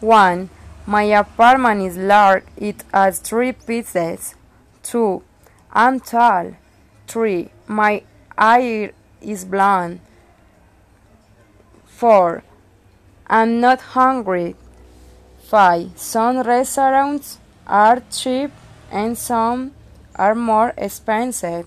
1. My apartment is large, it has three pieces. 2. I'm tall. 3. My hair is blonde. 4. I'm not hungry. 5. Some restaurants are cheap and some are more expensive.